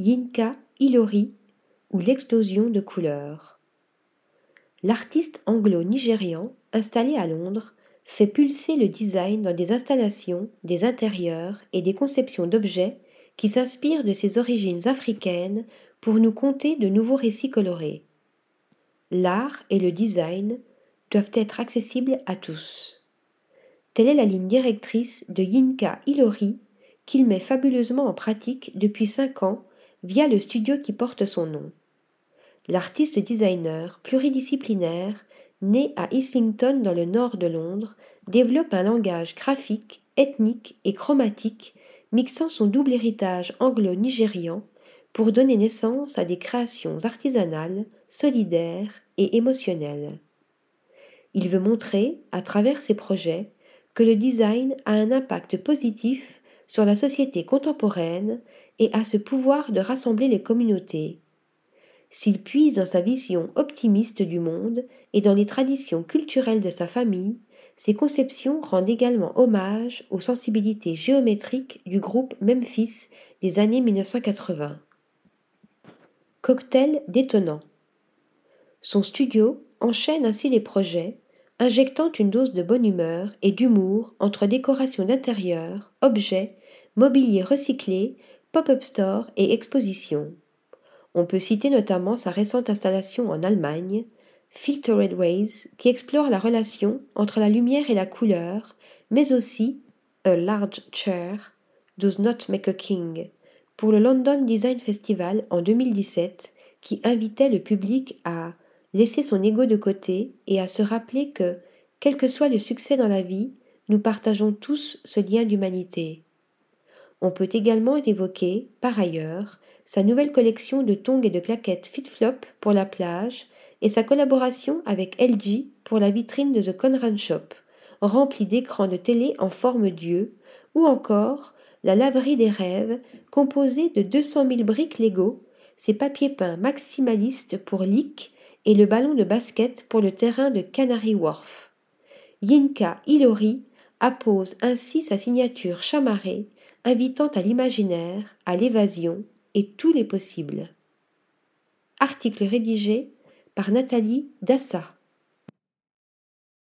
Yinka Ilori ou l'explosion de couleurs. L'artiste anglo-nigérian, installé à Londres, fait pulser le design dans des installations, des intérieurs et des conceptions d'objets qui s'inspirent de ses origines africaines pour nous conter de nouveaux récits colorés. L'art et le design doivent être accessibles à tous. Telle est la ligne directrice de Yinka Ilori qu'il met fabuleusement en pratique depuis cinq ans via le studio qui porte son nom. L'artiste designer pluridisciplinaire, né à Islington dans le nord de Londres, développe un langage graphique, ethnique et chromatique mixant son double héritage anglo-nigérian pour donner naissance à des créations artisanales, solidaires et émotionnelles. Il veut montrer, à travers ses projets, que le design a un impact positif sur la société contemporaine et a ce pouvoir de rassembler les communautés. S'il puise dans sa vision optimiste du monde et dans les traditions culturelles de sa famille, ses conceptions rendent également hommage aux sensibilités géométriques du groupe Memphis des années 1980. Cocktail détonnant. Son studio enchaîne ainsi les projets, injectant une dose de bonne humeur et d'humour entre décoration d'intérieur, objets, mobilier recyclé, pop-up store et exposition. On peut citer notamment sa récente installation en Allemagne, Filtered Ways, qui explore la relation entre la lumière et la couleur, mais aussi A Large Chair Does Not Make a King, pour le London Design Festival en 2017, qui invitait le public à laisser son ego de côté et à se rappeler que, quel que soit le succès dans la vie, nous partageons tous ce lien d'humanité. On peut également évoquer, par ailleurs, sa nouvelle collection de tongs et de claquettes FitFlop pour la plage et sa collaboration avec LG pour la vitrine de The Conran Shop, remplie d'écrans de télé en forme d'yeux, ou encore la laverie des rêves, composée de 200 000 briques Lego, ses papiers peints maximalistes pour Leak et le ballon de basket pour le terrain de Canary Wharf. Yinka Ilori appose ainsi sa signature chamarrée invitant à l'imaginaire, à l'évasion et tous les possibles. Article rédigé par Nathalie Dassa.